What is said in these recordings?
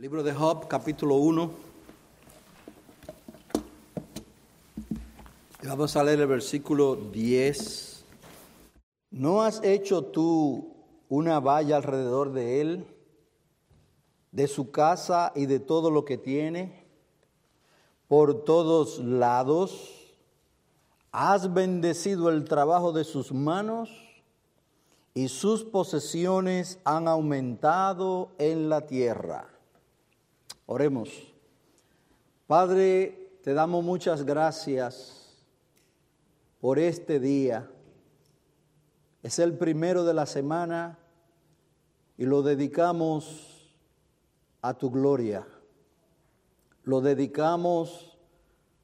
Libro de Job, capítulo 1. Vamos a leer el versículo 10. ¿No has hecho tú una valla alrededor de él, de su casa y de todo lo que tiene? Por todos lados. ¿Has bendecido el trabajo de sus manos? y sus posesiones han aumentado en la tierra. Oremos. Padre, te damos muchas gracias por este día. Es el primero de la semana y lo dedicamos a tu gloria. Lo dedicamos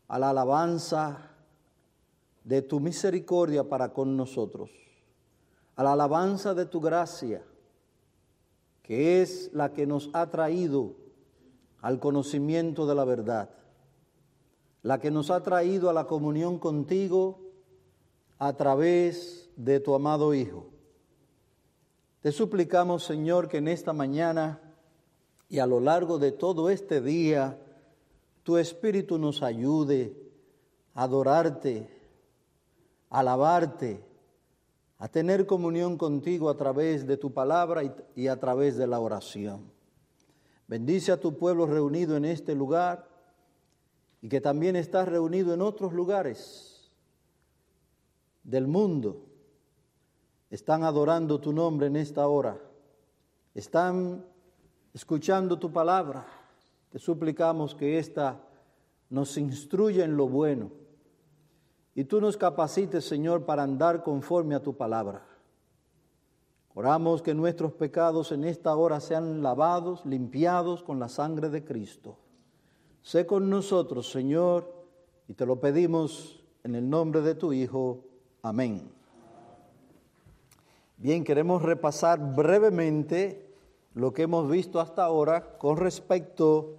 a la alabanza de tu misericordia para con nosotros a la alabanza de tu gracia, que es la que nos ha traído al conocimiento de la verdad, la que nos ha traído a la comunión contigo a través de tu amado Hijo. Te suplicamos, Señor, que en esta mañana y a lo largo de todo este día, tu Espíritu nos ayude a adorarte, a alabarte, a tener comunión contigo a través de tu palabra y, a través de la oración. Bendice a tu pueblo reunido en este lugar y que también está reunido en otros lugares del mundo. Están adorando tu nombre en esta hora. Están escuchando tu palabra. Te suplicamos que ésta nos instruya en lo bueno y tú nos capacites, Señor, para andar conforme a tu palabra. Oramos que nuestros pecados en esta hora sean lavados, limpiados con la sangre de Cristo. Sé con nosotros, Señor, y te lo pedimos en el nombre de tu Hijo. Amén. Bien, queremos repasar brevemente lo que hemos visto hasta ahora con respecto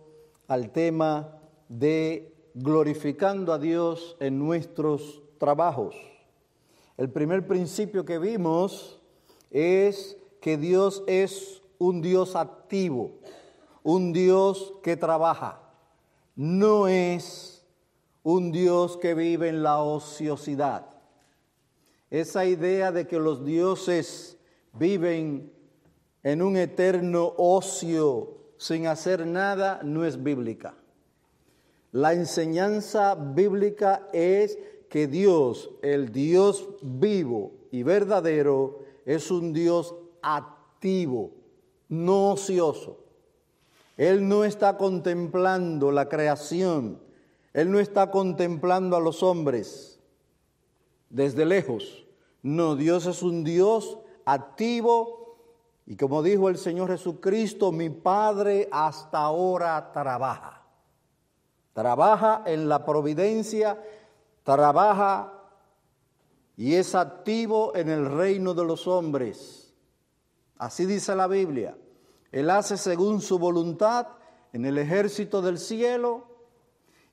al tema de glorificando a Dios en nuestros trabajos. El primer principio que vimos es que Dios es un Dios activo, un Dios que trabaja. No es un Dios que vive en la ociosidad. Esa idea de que los dioses viven en un eterno ocio sin hacer nada no es bíblica. La enseñanza bíblica es que Dios, el Dios vivo y verdadero, es un Dios activo, no ocioso. Él no está contemplando la creación, Él no está contemplando a los hombres desde lejos. No, Dios es un Dios activo y como dijo el Señor Jesucristo, mi Padre hasta ahora trabaja trabaja en la providencia, trabaja y es activo en el reino de los hombres. Así dice la Biblia. Él hace según su voluntad en el ejército del cielo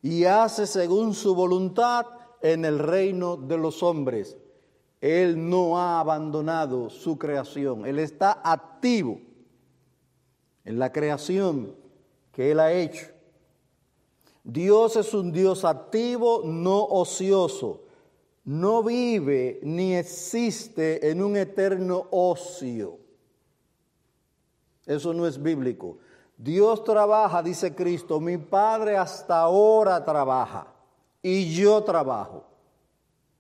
y hace según su voluntad en el reino de los hombres. Él no ha abandonado su creación, Él está activo en la creación que Él ha hecho. Dios es un Dios activo, no ocioso. No vive ni existe en un eterno ocio. Eso no es bíblico. Dios trabaja, dice Cristo, mi Padre hasta ahora trabaja y yo trabajo,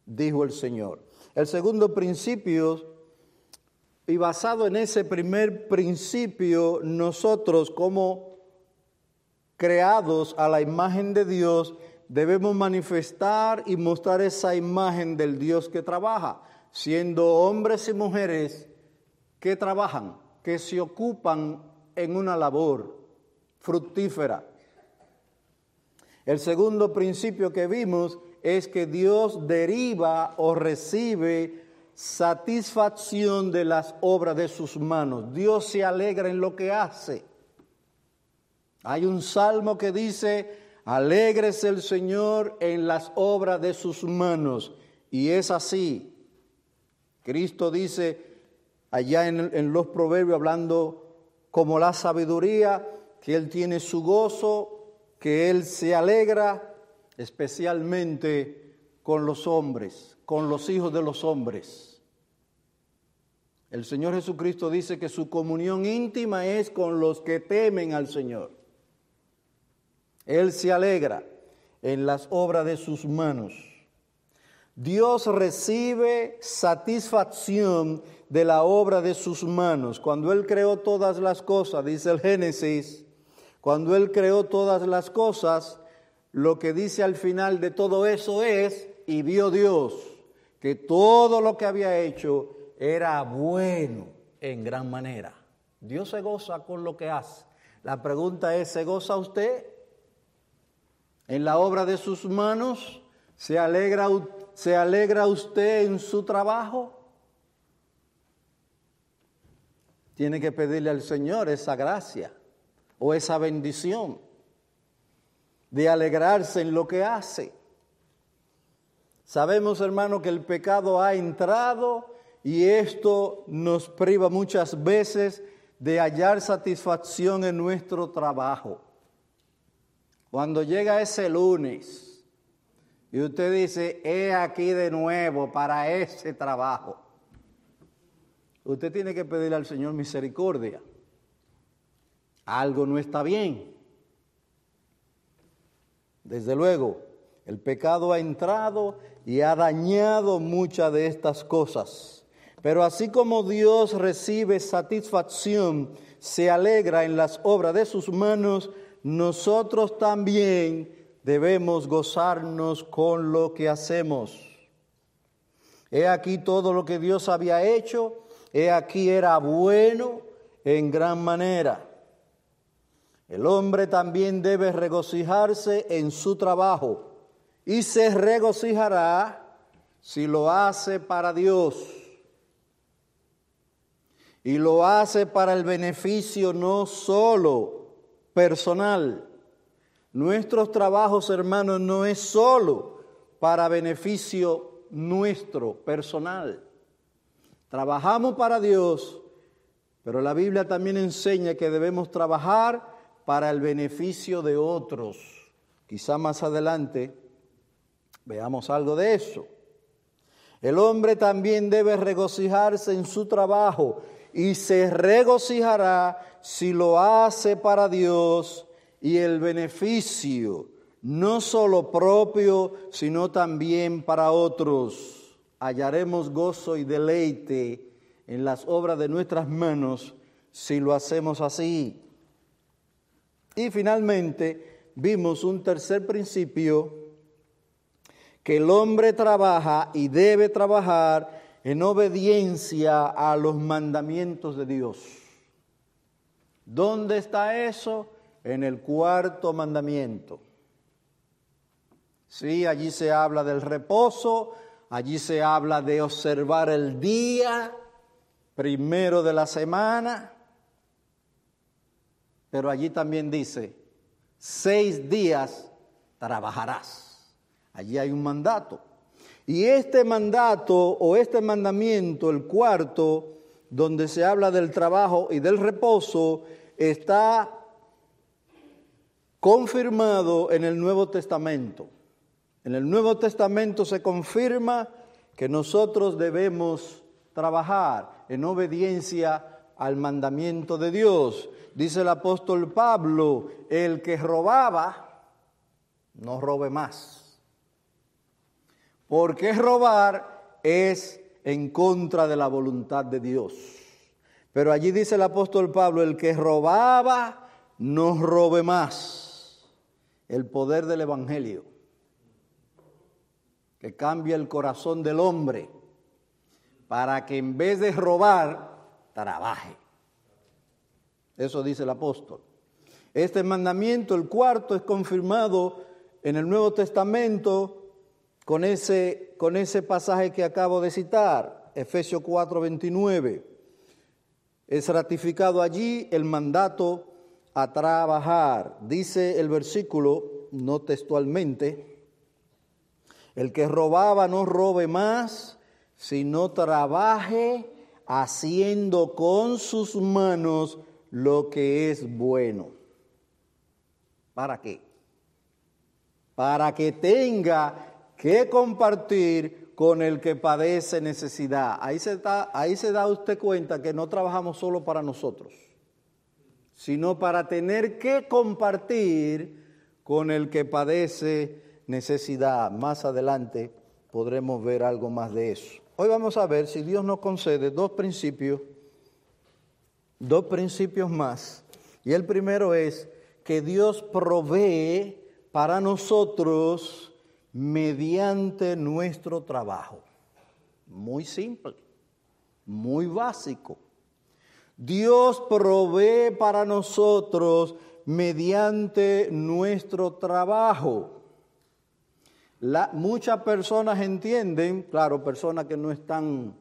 dijo el Señor. El segundo principio, y basado en ese primer principio, nosotros como creados a la imagen de Dios, debemos manifestar y mostrar esa imagen del Dios que trabaja, siendo hombres y mujeres que trabajan, que se ocupan en una labor fructífera. El segundo principio que vimos es que Dios deriva o recibe satisfacción de las obras de sus manos. Dios se alegra en lo que hace. Hay un salmo que dice, alégrese el Señor en las obras de sus manos. Y es así. Cristo dice allá en, los proverbios, hablando como la sabiduría, que Él tiene su gozo, que Él se alegra especialmente con los hombres, con los hijos de los hombres. El Señor Jesucristo dice que su comunión íntima es con los que temen al Señor. Él se alegra en las obras de sus manos. Dios recibe satisfacción de la obra de sus manos. Cuando Él creó todas las cosas, dice el Génesis, cuando Él creó todas las cosas, lo que dice al final de todo eso es, y vio Dios que todo lo que había hecho era bueno en gran manera. Dios se goza con lo que hace. La pregunta es, ¿se goza usted en la obra de sus manos? ¿Se alegra, ¿Se alegra usted en su trabajo? Tiene que pedirle al Señor esa gracia o esa bendición de alegrarse en lo que hace. Sabemos, hermano, que el pecado ha entrado y esto nos priva muchas veces de hallar satisfacción en nuestro trabajo. Cuando llega ese lunes y usted dice, he aquí de nuevo para ese trabajo, usted tiene que pedirle al Señor misericordia. Algo no está bien. Desde luego, el pecado ha entrado y ha dañado muchas de estas cosas. Pero así como Dios recibe satisfacción, se alegra en las obras de sus manos, nosotros también debemos gozarnos con lo que hacemos. He aquí todo lo que Dios había hecho, he aquí era bueno en gran manera. El hombre también debe regocijarse en su trabajo y se regocijará si lo hace para Dios. Y lo hace para el beneficio no solo personal. Nuestros trabajos, hermanos, no es solo para beneficio nuestro personal. Trabajamos para Dios, pero la Biblia también enseña que debemos trabajar para el beneficio de otros. Quizá más adelante veamos algo de eso. El hombre también debe regocijarse en su trabajo y se regocijará si lo hace para Dios y el beneficio, no solo propio, sino también para otros. Hallaremos gozo y deleite en las obras de nuestras manos si lo hacemos así. Y finalmente vimos un tercer principio, que el hombre trabaja y debe trabajar en obediencia a los mandamientos de Dios. ¿Dónde está eso? En el cuarto mandamiento. Sí, allí se habla del reposo, allí se habla de observar el día primero de la semana, pero allí también dice, seis días trabajarás. Allí hay un mandato. Y este mandato o este mandamiento, el cuarto, donde se habla del trabajo y del reposo, está confirmado en el Nuevo Testamento. En el Nuevo Testamento se confirma que nosotros debemos trabajar en obediencia al mandamiento de Dios. Dice el apóstol Pablo, el que robaba, no robe más. Porque robar es en contra de la voluntad de Dios. Pero allí dice el apóstol Pablo, el que robaba, no robe más. El poder del Evangelio, que cambia el corazón del hombre para que en vez de robar, trabaje. Eso dice el apóstol. Este mandamiento, el cuarto, es confirmado en el Nuevo Testamento con ese, con ese pasaje que acabo de citar, Efesios 4, 29. Es ratificado allí el mandato a trabajar. Dice el versículo, no textualmente, el que robaba no robe más, sino trabaje haciendo con sus manos lo que es bueno. ¿Para qué? Para que tenga que compartir con el que padece necesidad. Ahí se, da, ahí se da usted cuenta que no trabajamos solo para nosotros, sino para tener que compartir con el que padece necesidad. Más adelante podremos ver algo más de eso. Hoy vamos a ver si Dios nos concede dos principios, dos principios más. Y el primero es que Dios provee para nosotros mediante nuestro trabajo. Muy simple, muy básico. Dios provee para nosotros mediante nuestro trabajo. Muchas personas entienden, claro, personas que no están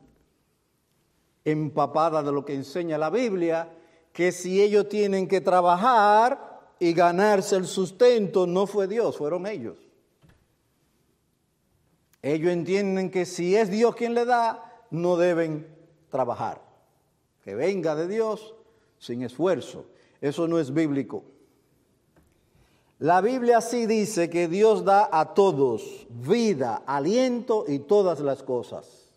empapadas de lo que enseña la Biblia, que si ellos tienen que trabajar y ganarse el sustento, no fue Dios, fueron ellos. Ellos entienden que si es Dios quien le da, no deben trabajar. Que venga de Dios sin esfuerzo. Eso no es bíblico. La Biblia sí dice que Dios da a todos vida, aliento y todas las cosas.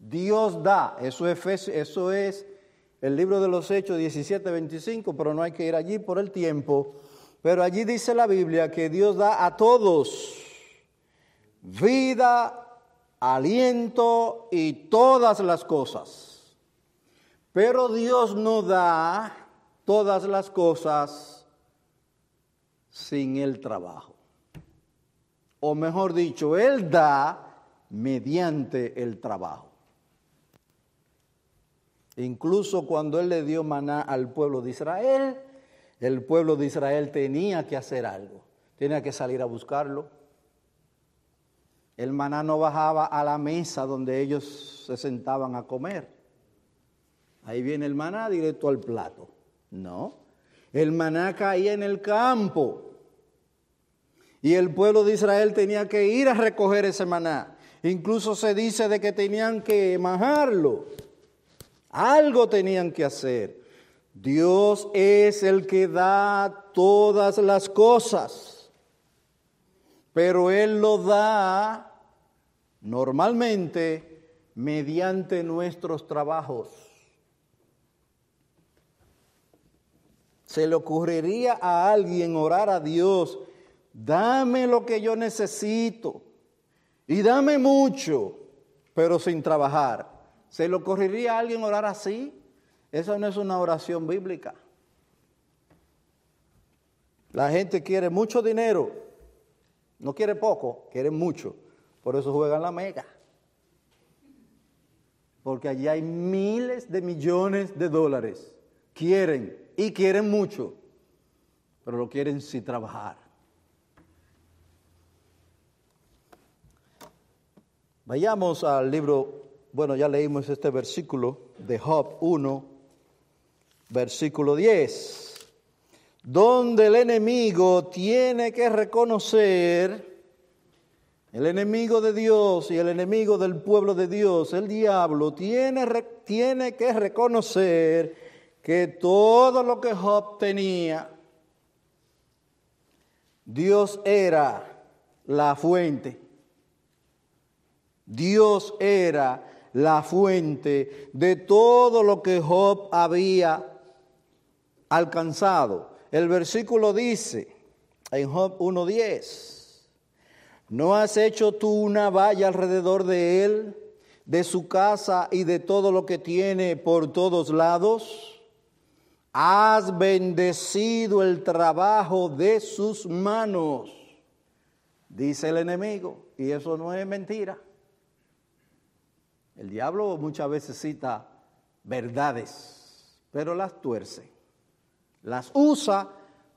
Dios da, eso es, eso es el libro de los Hechos 17, 25, pero no hay que ir allí por el tiempo. Pero allí dice la Biblia que Dios da a todos vida, aliento y todas las cosas. Pero Dios no da todas las cosas sin el trabajo. O mejor dicho, Él da mediante el trabajo. Incluso cuando Él le dio maná al pueblo de Israel, el pueblo de Israel tenía que hacer algo, tenía que salir a buscarlo. El maná no bajaba a la mesa donde ellos se sentaban a comer. Ahí viene el maná directo al plato. No, el maná caía en el campo. Y el pueblo de Israel tenía que ir a recoger ese maná. Incluso se dice de que tenían que majarlo. Algo tenían que hacer. Dios es el que da todas las cosas, pero Él lo da normalmente mediante nuestros trabajos. ¿Se le ocurriría a alguien orar a Dios, dame lo que yo necesito y dame mucho, pero sin trabajar? ¿Se le ocurriría a alguien orar así? Esa no es una oración bíblica. La gente quiere mucho dinero, no quiere poco, quiere mucho. Por eso juegan la mega. Porque allí hay miles de millones de dólares. Quieren y quieren mucho, pero lo quieren sin trabajar. Vayamos al libro bueno, ya leímos este versículo de Job 1, versículo 10, donde el enemigo tiene que reconocer, el enemigo de Dios y el enemigo del pueblo de Dios, el diablo, tiene, tiene que reconocer que todo lo que Job tenía, Dios era la fuente. Dios era la fuente de todo lo que Job había alcanzado. El versículo dice en Job 1.10, ¿no has hecho tú una valla alrededor de él, de su casa y de todo lo que tiene por todos lados? Has bendecido el trabajo de sus manos, dice el enemigo, y eso no es mentira. El diablo muchas veces cita verdades, pero las tuerce, las usa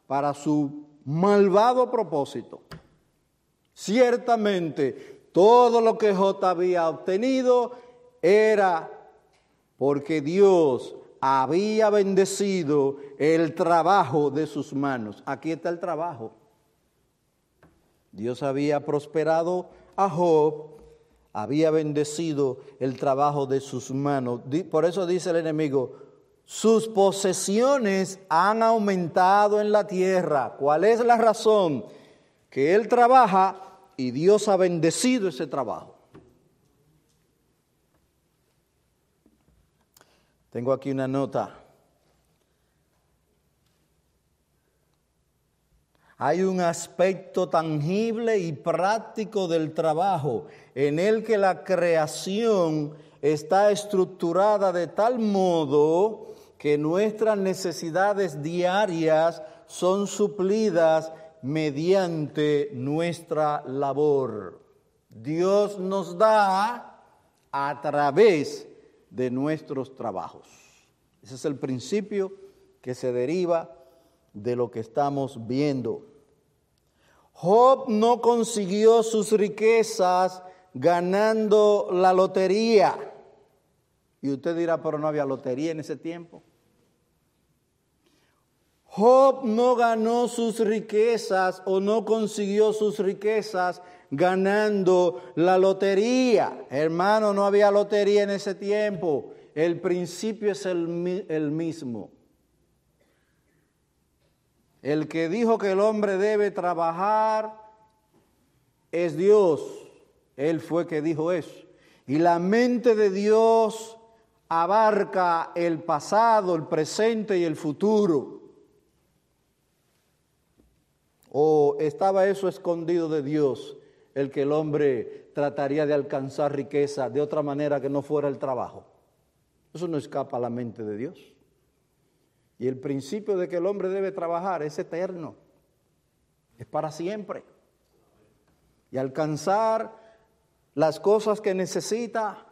para su malvado propósito. Ciertamente, todo lo que J había obtenido era porque Dios había bendecido el trabajo de sus manos. Aquí está el trabajo. Dios había prosperado a Job había bendecido el trabajo de sus manos. Por eso dice el enemigo, sus posesiones han aumentado en la tierra. ¿Cuál es la razón? Que él trabaja y Dios ha bendecido ese trabajo. Tengo aquí una nota. Hay un aspecto tangible y práctico del trabajo en el que la creación está estructurada de tal modo que nuestras necesidades diarias son suplidas mediante nuestra labor. Dios nos da a través de nuestros trabajos. Ese es el principio que se deriva de lo que estamos viendo. Job no consiguió sus riquezas ganando la lotería. Y usted dirá, pero no había lotería en ese tiempo. Job no ganó sus riquezas o no consiguió sus riquezas ganando la lotería. Hermano, no había lotería en ese tiempo. El principio es el, mismo. El que dijo que el hombre debe trabajar es Dios. Él fue que dijo eso. Y la mente de Dios abarca el pasado, el presente y el futuro. ¿O estaba eso escondido de Dios, el que el hombre trataría de alcanzar riqueza de otra manera que no fuera el trabajo? Eso no escapa a la mente de Dios. Y el principio de que el hombre debe trabajar es eterno, es para siempre. Y alcanzar las cosas que necesita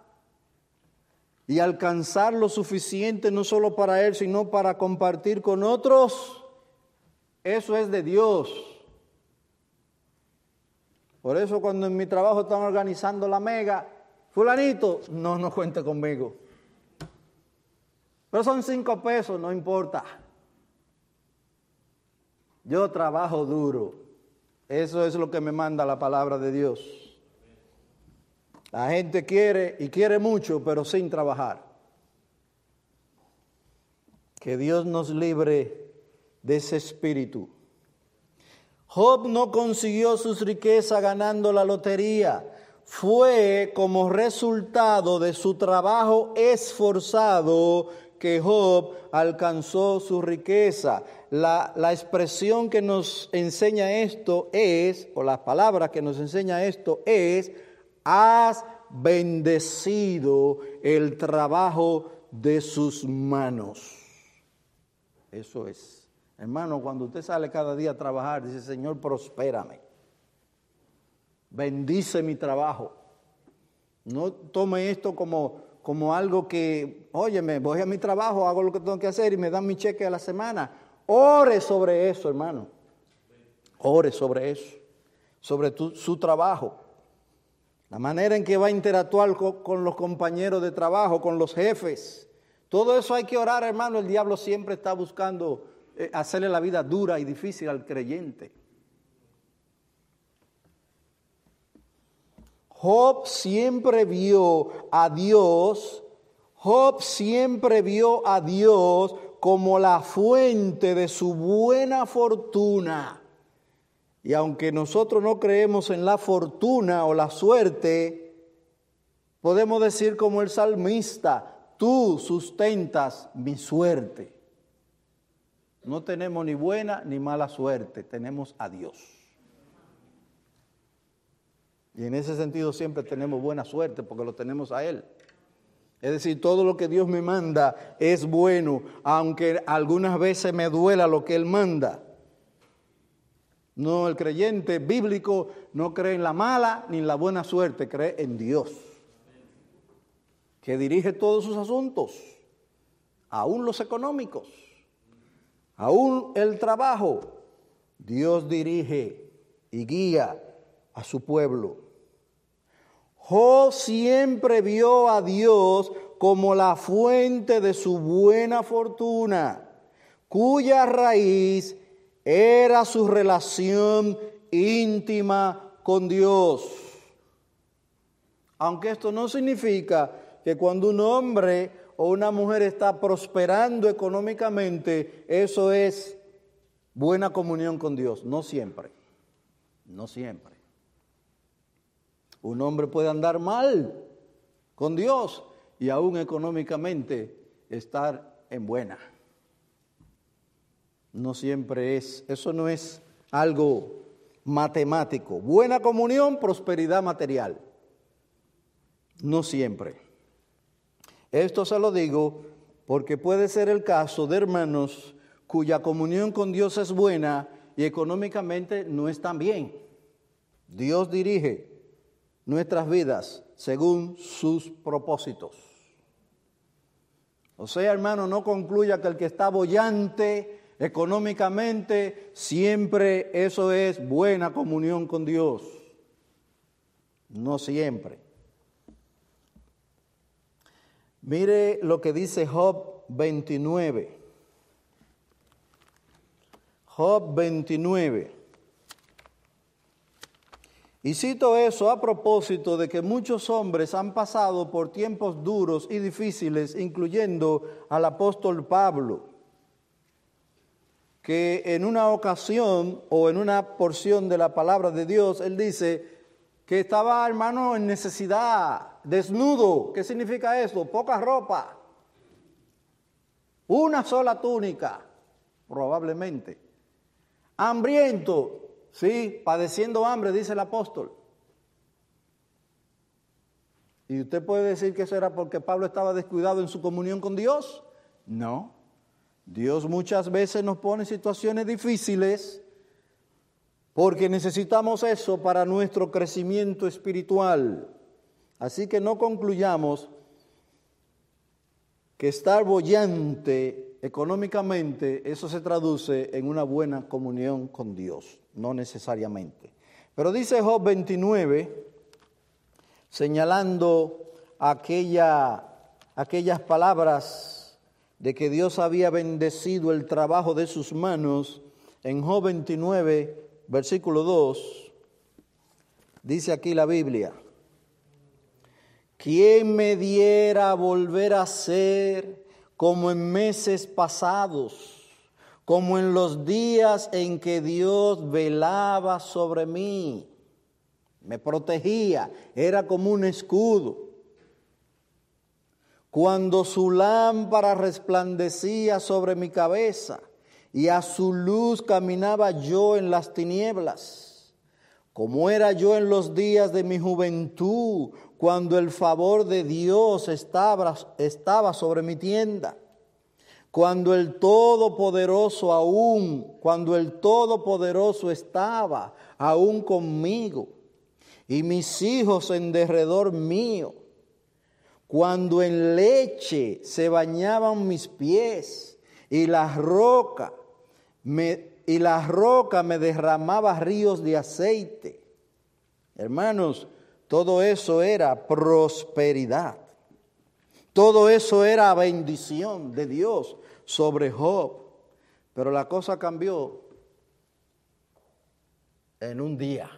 y alcanzar lo suficiente no solo para él, sino para compartir con otros, eso es de Dios. Por eso cuando en mi trabajo están organizando la mega, fulanito, no, no cuente conmigo. Pero son cinco pesos, no importa. Yo trabajo duro. Eso es lo que me manda la palabra de Dios. La gente quiere y quiere mucho, pero sin trabajar. Que Dios nos libre de ese espíritu. Job no consiguió sus riquezas ganando la lotería. Fue como resultado de su trabajo esforzado que Job alcanzó su riqueza. La, la, expresión que nos enseña esto es, o las palabras que nos enseña esto es, has bendecido el trabajo de sus manos. Eso es. Hermano, cuando usted sale cada día a trabajar, dice, Señor, prospérame. Bendice mi trabajo. No tome esto como, como algo que, óyeme, voy a mi trabajo, hago lo que tengo que hacer y me dan mi cheque a la semana. Ore sobre eso, hermano. Ore sobre eso, sobre su trabajo. La manera en que va a interactuar con los compañeros de trabajo, con los jefes. Todo eso hay que orar, hermano. El diablo siempre está buscando hacerle la vida dura y difícil al creyente. Job siempre vio a Dios, Job siempre vio a Dios como la fuente de su buena fortuna. Y aunque nosotros no creemos en la fortuna o la suerte, podemos decir como el salmista, tú sustentas mi suerte. No tenemos ni buena ni mala suerte, tenemos a Dios. Y en ese sentido siempre tenemos buena suerte porque lo tenemos a Él. Es decir, todo lo que Dios me manda es bueno, aunque algunas veces me duela lo que Él manda. No, el creyente bíblico no cree en la mala ni en la buena suerte, cree en Dios, que dirige todos sus asuntos, aún los económicos. Aún el trabajo, Dios dirige y guía a su pueblo. Jo siempre vio a Dios como la fuente de su buena fortuna, cuya raíz era su relación íntima con Dios. Aunque esto no significa que cuando un hombre o una mujer está prosperando económicamente, eso es buena comunión con Dios. No siempre, no siempre. Un hombre puede andar mal con Dios y aún económicamente estar en buena. No siempre es, eso no es algo matemático. Buena comunión, prosperidad material. No siempre. Esto se lo digo porque puede ser el caso de hermanos cuya comunión con Dios es buena y económicamente no están bien. Dios dirige nuestras vidas según sus propósitos. O sea, hermano, no concluya que el que está bollante económicamente, siempre eso es buena comunión con Dios. No siempre. Mire lo que dice Job 29. Job 29. Y cito eso a propósito de que muchos hombres han pasado por tiempos duros y difíciles, incluyendo al apóstol Pablo, que en una ocasión o en una porción de la palabra de Dios, él dice que estaba hermano en necesidad, desnudo. ¿Qué significa eso? Poca ropa. Una sola túnica, probablemente. Hambriento, Sí, padeciendo hambre, dice el apóstol. ¿Y usted puede decir que eso era porque Pablo estaba descuidado en su comunión con Dios? No. Dios muchas veces nos pone en situaciones difíciles porque necesitamos eso para nuestro crecimiento espiritual. Así que no concluyamos que estar bollante económicamente, eso se traduce en una buena comunión con Dios no necesariamente. Pero dice Job 29, señalando aquella, aquellas palabras de que Dios había bendecido el trabajo de sus manos, en Job 29, versículo 2, dice aquí la Biblia, ¿quién me diera volver a ser como en meses pasados? como en los días en que Dios velaba sobre mí, me protegía, era como un escudo. Cuando su lámpara resplandecía sobre mi cabeza y a su luz caminaba yo en las tinieblas, como era yo en los días de mi juventud, cuando el favor de Dios estaba, estaba sobre mi tienda cuando el Todopoderoso aún, cuando el Todopoderoso estaba aún conmigo y mis hijos en derredor mío, cuando en leche se bañaban mis pies y la roca me, y la roca me derramaba ríos de aceite. Hermanos, todo eso era prosperidad. Todo eso era bendición de Dios sobre Job. Pero la cosa cambió en un día.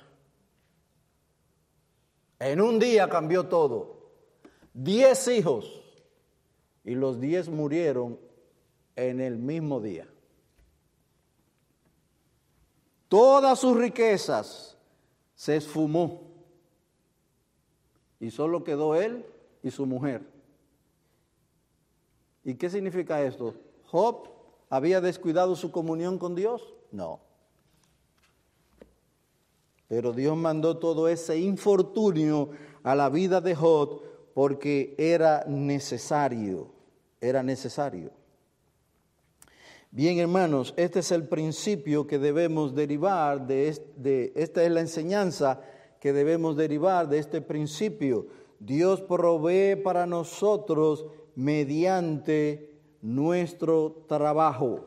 En un día cambió todo. Diez hijos y los diez murieron en el mismo día. Todas sus riquezas se esfumó y solo quedó él y su mujer. ¿Y qué significa esto? ¿Job había descuidado su comunión con Dios? No. Pero Dios mandó todo ese infortunio a la vida de Job porque era necesario, era necesario. Bien, hermanos, este es el principio que debemos derivar de, de, esta es la enseñanza que debemos derivar de este principio. Dios provee para nosotros mediante nuestro trabajo.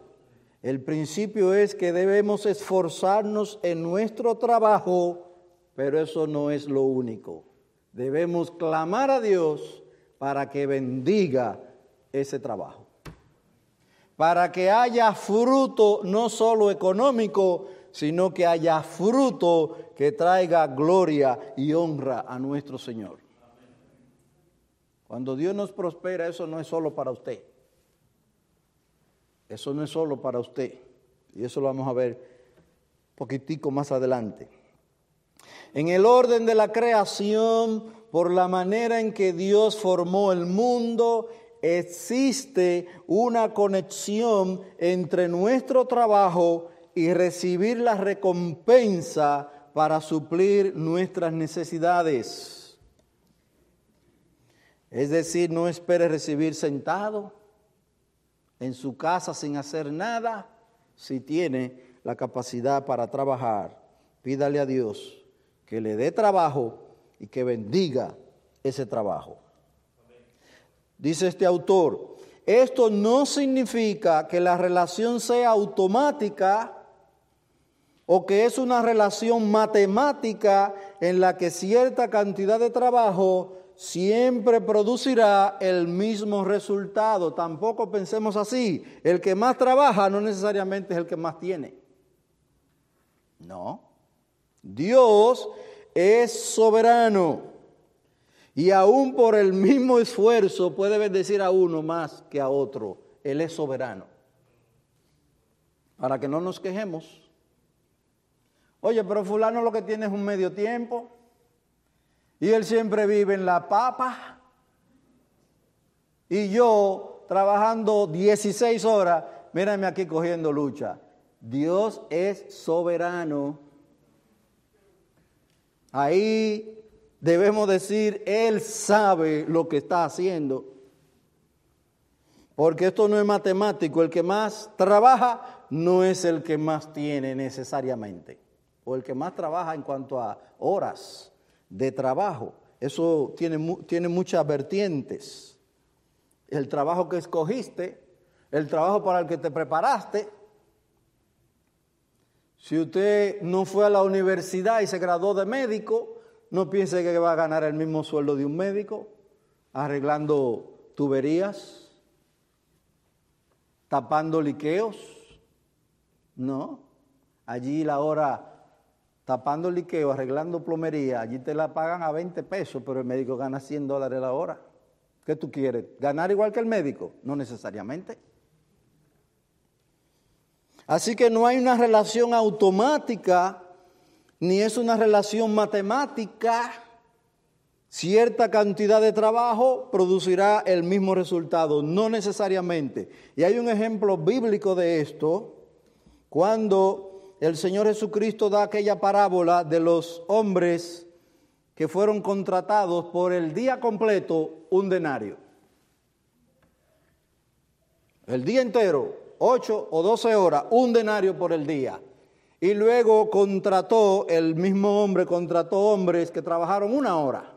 El principio es que debemos esforzarnos en nuestro trabajo, pero eso no es lo único. Debemos clamar a Dios para que bendiga ese trabajo. Para que haya fruto no solo económico, sino que haya fruto que traiga gloria y honra a nuestro Señor. Cuando Dios nos prospera, eso no es solo para usted. Eso no es solo para usted. Y eso lo vamos a ver poquitico más adelante. En el orden de la creación, por la manera en que Dios formó el mundo, existe una conexión entre nuestro trabajo y recibir la recompensa para suplir nuestras necesidades. Es decir, no espere recibir sentado en su casa sin hacer nada. Si tiene la capacidad para trabajar, pídale a Dios que le dé trabajo y que bendiga ese trabajo. Dice este autor, esto no significa que la relación sea automática o que es una relación matemática en la que cierta cantidad de trabajo siempre producirá el mismo resultado. Tampoco pensemos así. El que más trabaja no necesariamente es el que más tiene. No. Dios es soberano. Y aún por el mismo esfuerzo puede bendecir a uno más que a otro. Él es soberano. Para que no nos quejemos. Oye, pero fulano lo que tiene es un medio tiempo. Y él siempre vive en la papa. Y yo trabajando 16 horas, mírame aquí cogiendo lucha. Dios es soberano. Ahí debemos decir, Él sabe lo que está haciendo. Porque esto no es matemático. El que más trabaja no es el que más tiene necesariamente. O el que más trabaja en cuanto a horas de trabajo. Eso tiene, tiene muchas vertientes. El trabajo que escogiste, el trabajo para el que te preparaste. Si usted no fue a la universidad y se graduó de médico, no piense que va a ganar el mismo sueldo de un médico arreglando tuberías, tapando liqueos. No, allí la hora tapando liqueo, arreglando plomería, allí te la pagan a 20 pesos, pero el médico gana 100 dólares la hora. ¿Qué tú quieres? ¿Ganar igual que el médico? No necesariamente. Así que no hay una relación automática, ni es una relación matemática. Cierta cantidad de trabajo producirá el mismo resultado, no necesariamente. Y hay un ejemplo bíblico de esto, cuando el Señor Jesucristo da aquella parábola de los hombres que fueron contratados por el día completo un denario. El día entero, ocho o doce horas, un denario por el día. Y luego contrató, el mismo hombre contrató hombres que trabajaron una hora.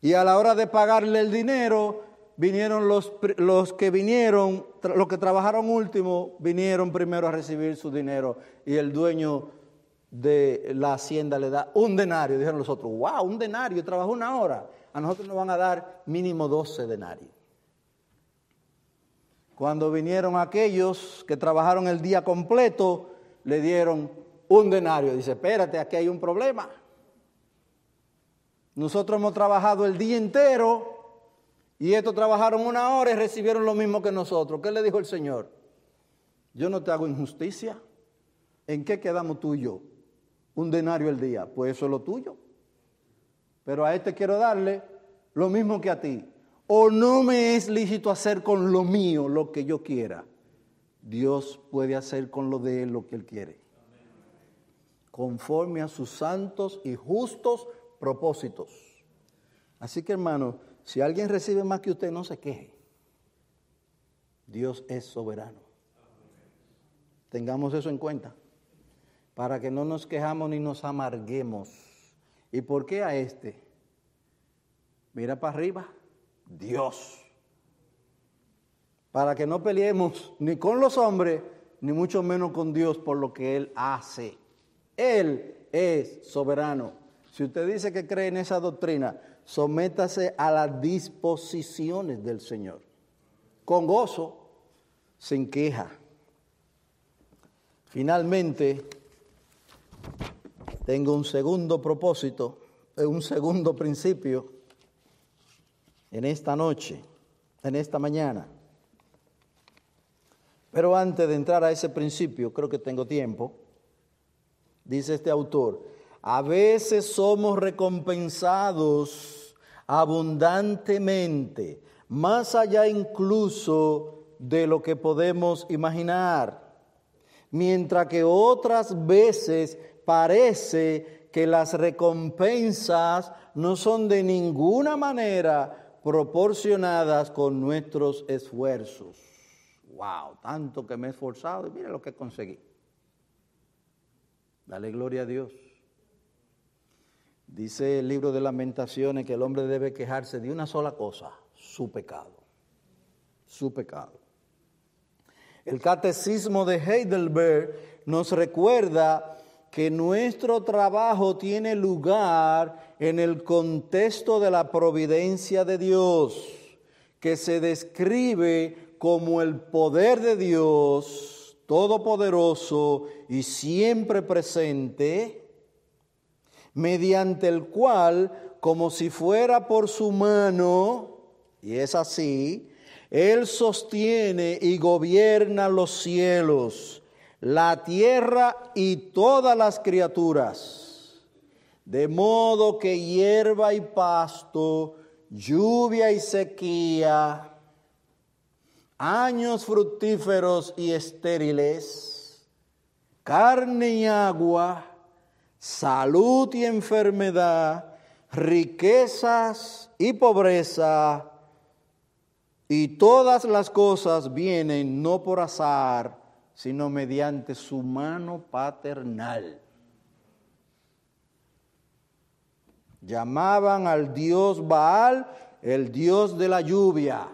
Y a la hora de pagarle el dinero, vinieron los, los que vinieron, los que trabajaron último, vinieron primero a recibir su dinero y el dueño de la hacienda le da un denario. Dijeron los otros, wow, un denario, trabajó una hora. A nosotros nos van a dar mínimo 12 denarios. Cuando vinieron aquellos que trabajaron el día completo, le dieron un denario. Dice, espérate, aquí hay un problema. Nosotros hemos trabajado el día entero y estos trabajaron una hora y recibieron lo mismo que nosotros. ¿Qué le dijo el Señor? Yo no te hago injusticia. ¿En qué quedamos tú y yo? Un denario al día. Pues eso es lo tuyo. Pero a este quiero darle lo mismo que a ti. O no me es lícito hacer con lo mío lo que yo quiera. Dios puede hacer con lo de él lo que él quiere. Conforme a sus santos y justos propósitos. Así que hermano, si alguien recibe más que usted, no se queje. Dios es soberano. Tengamos eso en cuenta. Para que no nos quejamos ni nos amarguemos. ¿Y por qué a este? Mira para arriba. Dios. Para que no peleemos ni con los hombres, ni mucho menos con Dios por lo que Él hace. Él es soberano. Si usted dice que cree en esa doctrina, sométase a las disposiciones del Señor, con gozo, sin queja. Finalmente, tengo un segundo propósito, eh, un segundo principio, en esta noche, en esta mañana. Pero antes de entrar a ese principio, creo que tengo tiempo, dice este autor, a veces somos recompensados abundantemente, más allá incluso de lo que podemos imaginar, mientras que otras veces parece que las recompensas no son de ninguna manera proporcionadas con nuestros esfuerzos wow, tanto que me he esforzado y mire lo que conseguí. Dale gloria a Dios. Dice el libro de lamentaciones que el hombre debe quejarse de una sola cosa, su pecado. Su pecado. El catecismo de Heidelberg nos recuerda que nuestro trabajo tiene lugar en el contexto de la providencia de Dios, que se describe como el poder de Dios todopoderoso y siempre presente, mediante el cual, como si fuera por su mano, y es así, Él sostiene y gobierna los cielos, la tierra y todas las criaturas, de modo que hierba y pasto, lluvia y sequía, años fructíferos y estériles, carne y agua, salud y enfermedad, riquezas y pobreza, y todas las cosas vienen no por azar, sino mediante su mano paternal. Llamaban al dios Baal el dios de la lluvia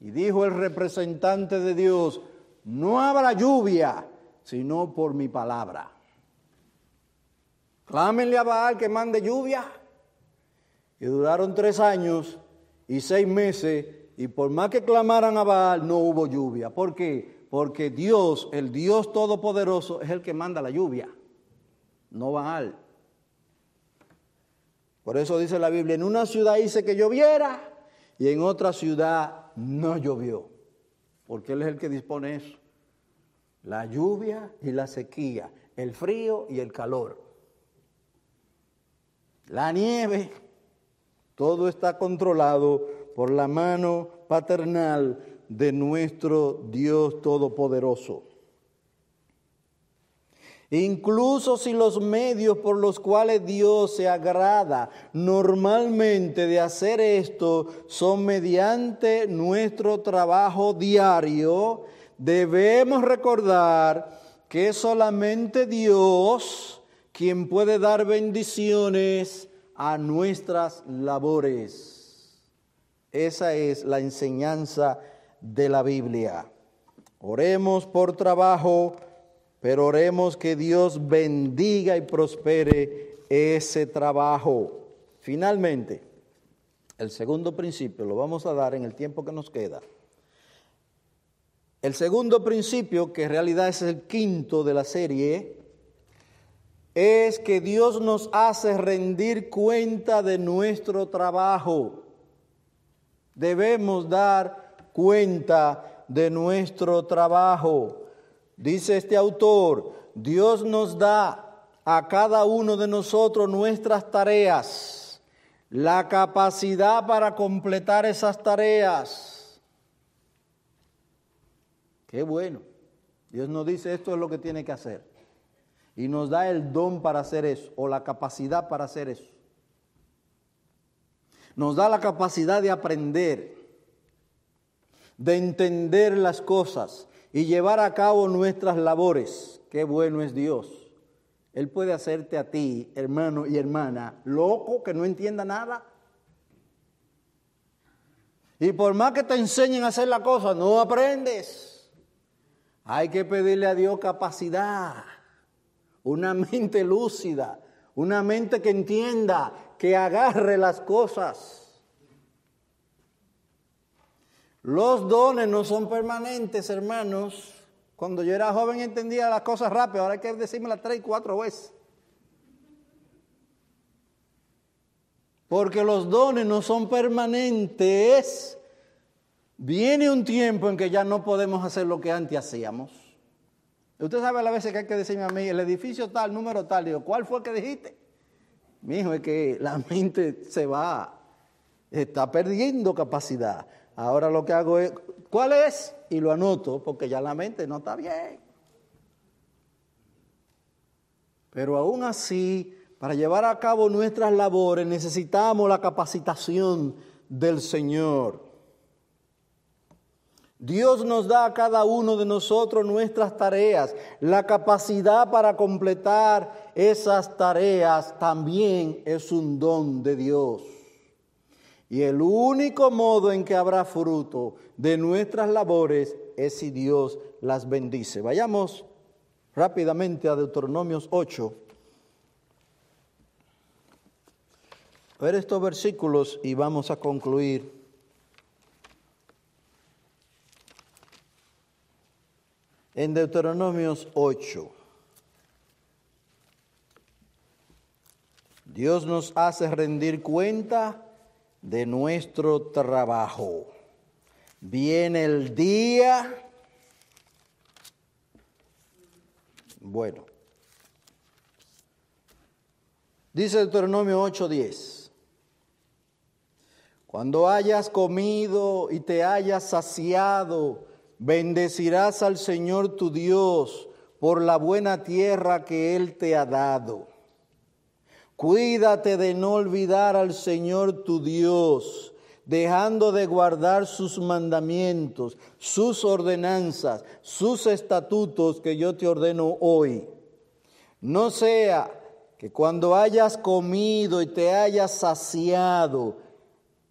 y dijo el representante de Dios, no habrá lluvia, sino por mi palabra. Clámenle a Baal que mande lluvia. Y duraron tres años y seis meses, y por más que clamaran a Baal, no hubo lluvia. ¿Por qué? Porque Dios, el Dios Todopoderoso, es el que manda la lluvia, no Baal. Por eso dice la Biblia, en una ciudad hice que lloviera y en otra ciudad no llovió, porque Él es el que dispone eso. La lluvia y la sequía, el frío y el calor, la nieve, todo está controlado por la mano paternal de nuestro Dios Todopoderoso. Incluso si los medios por los cuales Dios se agrada normalmente de hacer esto son mediante nuestro trabajo diario, debemos recordar que solamente Dios quien puede dar bendiciones a nuestras labores. Esa es la enseñanza de la Biblia. Oremos por trabajo pero oremos que Dios bendiga y prospere ese trabajo. Finalmente, el segundo principio lo vamos a dar en el tiempo que nos queda. El segundo principio, que en realidad es el quinto de la serie, es que Dios nos hace rendir cuenta de nuestro trabajo. Debemos dar cuenta de nuestro trabajo. Dice este autor, Dios nos da a cada uno de nosotros nuestras tareas, la capacidad para completar esas tareas. Qué bueno. Dios nos dice esto es lo que tiene que hacer. Y nos da el don para hacer eso, o la capacidad para hacer eso. Nos da la capacidad de aprender, de entender las cosas, y llevar a cabo nuestras labores. Qué bueno es Dios. Él puede hacerte a ti, hermano y hermana, loco que no entienda nada. Y por más que te enseñen a hacer la cosa, no aprendes. Hay que pedirle a Dios capacidad, una mente lúcida, una mente que entienda, que agarre las cosas. Los dones no son permanentes, hermanos. Cuando yo era joven entendía las cosas rápido, ahora hay que decirme las tres y cuatro veces. Porque los dones no son permanentes. Viene un tiempo en que ya no podemos hacer lo que antes hacíamos. Usted sabe a la veces que hay que decirme a mí, el edificio tal, número tal. Digo, ¿cuál fue que dijiste? Mi hijo, es que la mente se va, está perdiendo capacidad. Ahora lo que hago es, ¿cuál es? Y lo anoto, porque ya la mente no está bien. Pero aún así, para llevar a cabo nuestras labores necesitamos la capacitación del Señor. Dios nos da a cada uno de nosotros nuestras tareas. La capacidad para completar esas tareas también es un don de Dios. Y el único modo en que habrá fruto de nuestras labores es si Dios las bendice. Vayamos rápidamente a Deuteronomios 8. Ver estos versículos y vamos a concluir. En Deuteronomios 8. Dios nos hace rendir cuenta de nuestro trabajo. Viene el día. Bueno. Dice Deuteronomio 8:10. Cuando hayas comido y te hayas saciado, Bendecirás al Señor tu Dios por la buena tierra que Él te ha dado. Cuídate de no olvidar al Señor tu Dios, dejando de guardar sus mandamientos, sus ordenanzas, sus estatutos que yo te ordeno hoy. No sea que cuando hayas comido y te hayas saciado,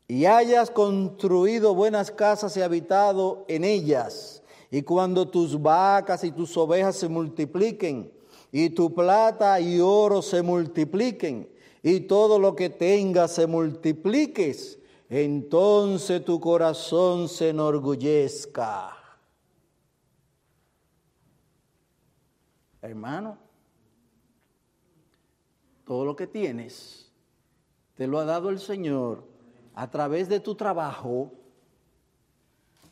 y hayas construido buenas casas y habitado en ellas, y cuando tus vacas y tus ovejas se multipliquen, y tu plata y oro se multipliquen, y todo lo que tengas se multipliques, entonces tu corazón se enorgullezca. Hermano, todo lo que tienes te lo ha dado el Señor a través de tu trabajo,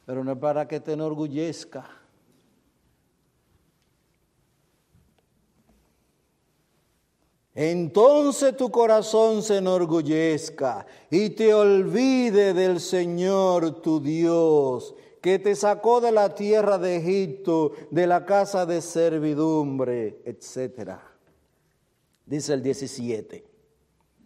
pero no es para que te enorgullezca. Entonces tu corazón se enorgullezca y te olvide del Señor tu Dios, que te sacó de la tierra de Egipto, de la casa de servidumbre, etc. Dice el 17.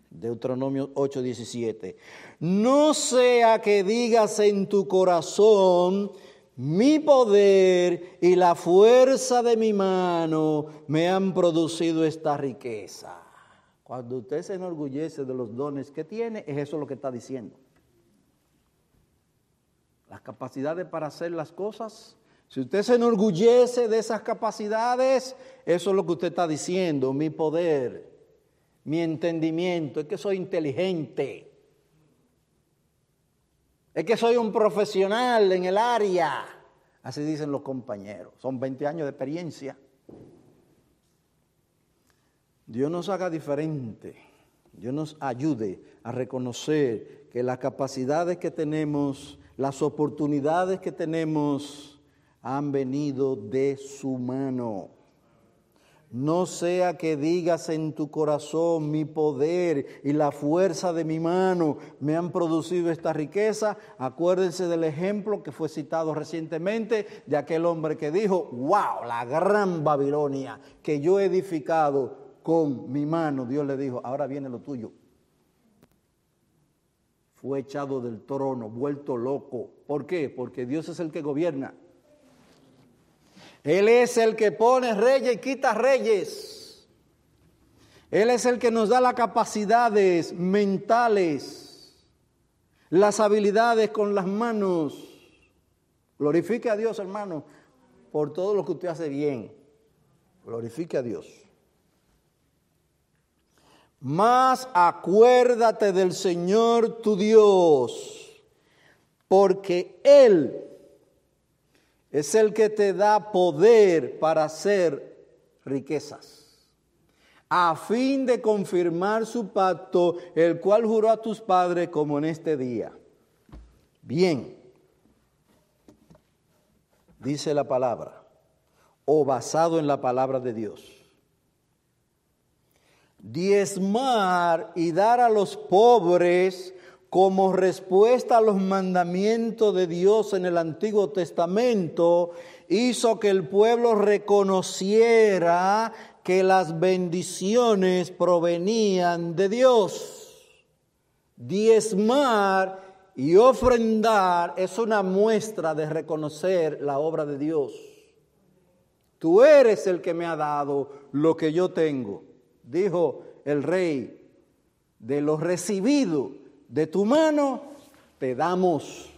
Deuteronomio 8:17. No sea que digas en tu corazón, mi poder y la fuerza de mi mano me han producido esta riqueza. Cuando usted se enorgullece de los dones que tiene, es eso lo que está diciendo. Las capacidades para hacer las cosas. Si usted se enorgullece de esas capacidades, eso es lo que usted está diciendo, mi poder mi entendimiento, es que soy inteligente, es que soy un profesional en el área. Así dicen los compañeros, son 20 años de experiencia. Dios nos haga diferente, Dios nos ayude a reconocer que las capacidades que tenemos, las oportunidades que tenemos, han venido de su mano. No sea que digas en tu corazón, mi poder y la fuerza de mi mano me han producido esta riqueza. Acuérdense del ejemplo que fue citado recientemente de aquel hombre que dijo, wow, la gran Babilonia que yo he edificado con mi mano. Dios le dijo, ahora viene lo tuyo. Fue echado del trono, vuelto loco. ¿Por qué? Porque Dios es el que gobierna. Él es el que pone reyes y quita reyes. Él es el que nos da las capacidades mentales, las habilidades con las manos. Glorifique a Dios, hermano, por todo lo que usted hace bien. Glorifique a Dios. Más acuérdate del Señor tu Dios, porque Él es el que te da poder para hacer riquezas. a fin de confirmar su pacto, el cual juró a tus padres como en este día. Bien, dice la palabra, o basado en la palabra de Dios. Diezmar y dar a los pobres como respuesta a los mandamientos de Dios en el Antiguo Testamento, hizo que el pueblo reconociera que las bendiciones provenían de Dios. Diezmar y ofrendar es una muestra de reconocer la obra de Dios. Tú eres el que me ha dado lo que yo tengo, dijo el rey, de lo recibido de tu mano te damos.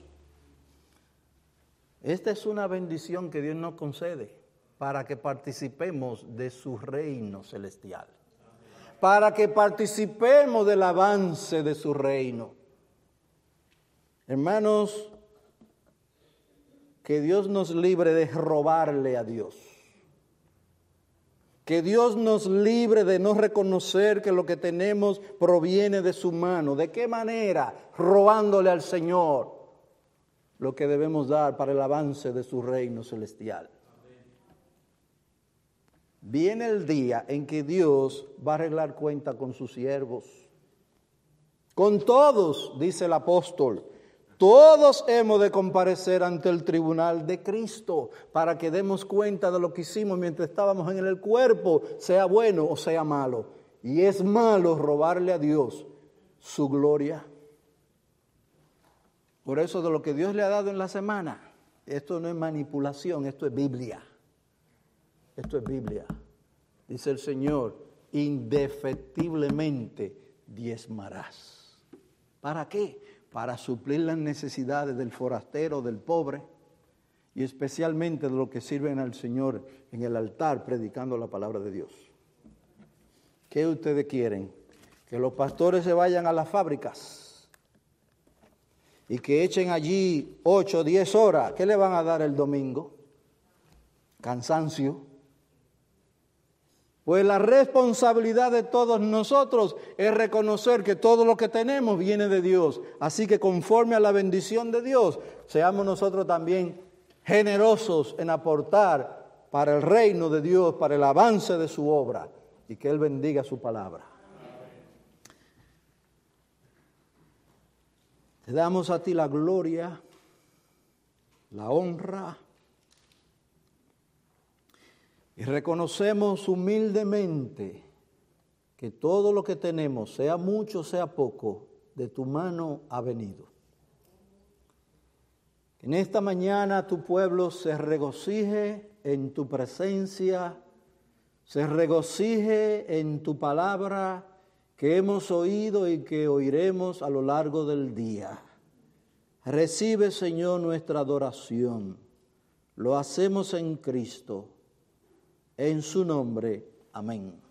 Esta es una bendición que Dios nos concede para que participemos de su reino celestial, para que participemos del avance de su reino. Hermanos, que Dios nos libre de robarle a Dios. Que Dios nos libre de no reconocer que lo que tenemos proviene de su mano. ¿De qué manera? Robándole al Señor lo que debemos dar para el avance de su reino celestial. Viene el día en que Dios va a arreglar cuenta con sus siervos. Con todos, dice el apóstol. Todos hemos de comparecer ante el tribunal de Cristo para que demos cuenta de lo que hicimos mientras estábamos en el cuerpo, sea bueno o sea malo. Y es malo robarle a Dios su gloria. Por eso de lo que Dios le ha dado en la semana, esto no es manipulación, esto es Biblia. Esto es Biblia. Dice el Señor, indefectiblemente diezmarás. ¿Para qué? Para suplir las necesidades del forastero, del pobre, y especialmente de los que sirven al Señor en el altar predicando la palabra de Dios. ¿Qué ustedes quieren? Que los pastores se vayan a las fábricas y que echen allí ocho o diez horas. ¿Qué le van a dar el domingo? Cansancio. Pues la responsabilidad de todos nosotros es reconocer que todo lo que tenemos viene de Dios. Así que conforme a la bendición de Dios, seamos nosotros también generosos en aportar para el reino de Dios, para el avance de su obra y que Él bendiga su palabra. Te damos a ti la gloria, la honra y reconocemos humildemente que todo lo que tenemos, sea mucho, sea poco, de tu mano ha venido. En esta mañana tu pueblo se regocije en tu presencia, se regocije en tu palabra que hemos oído y que oiremos a lo largo del día. Recibe, Señor, nuestra adoración. Lo hacemos en Cristo en su nombre. Amén.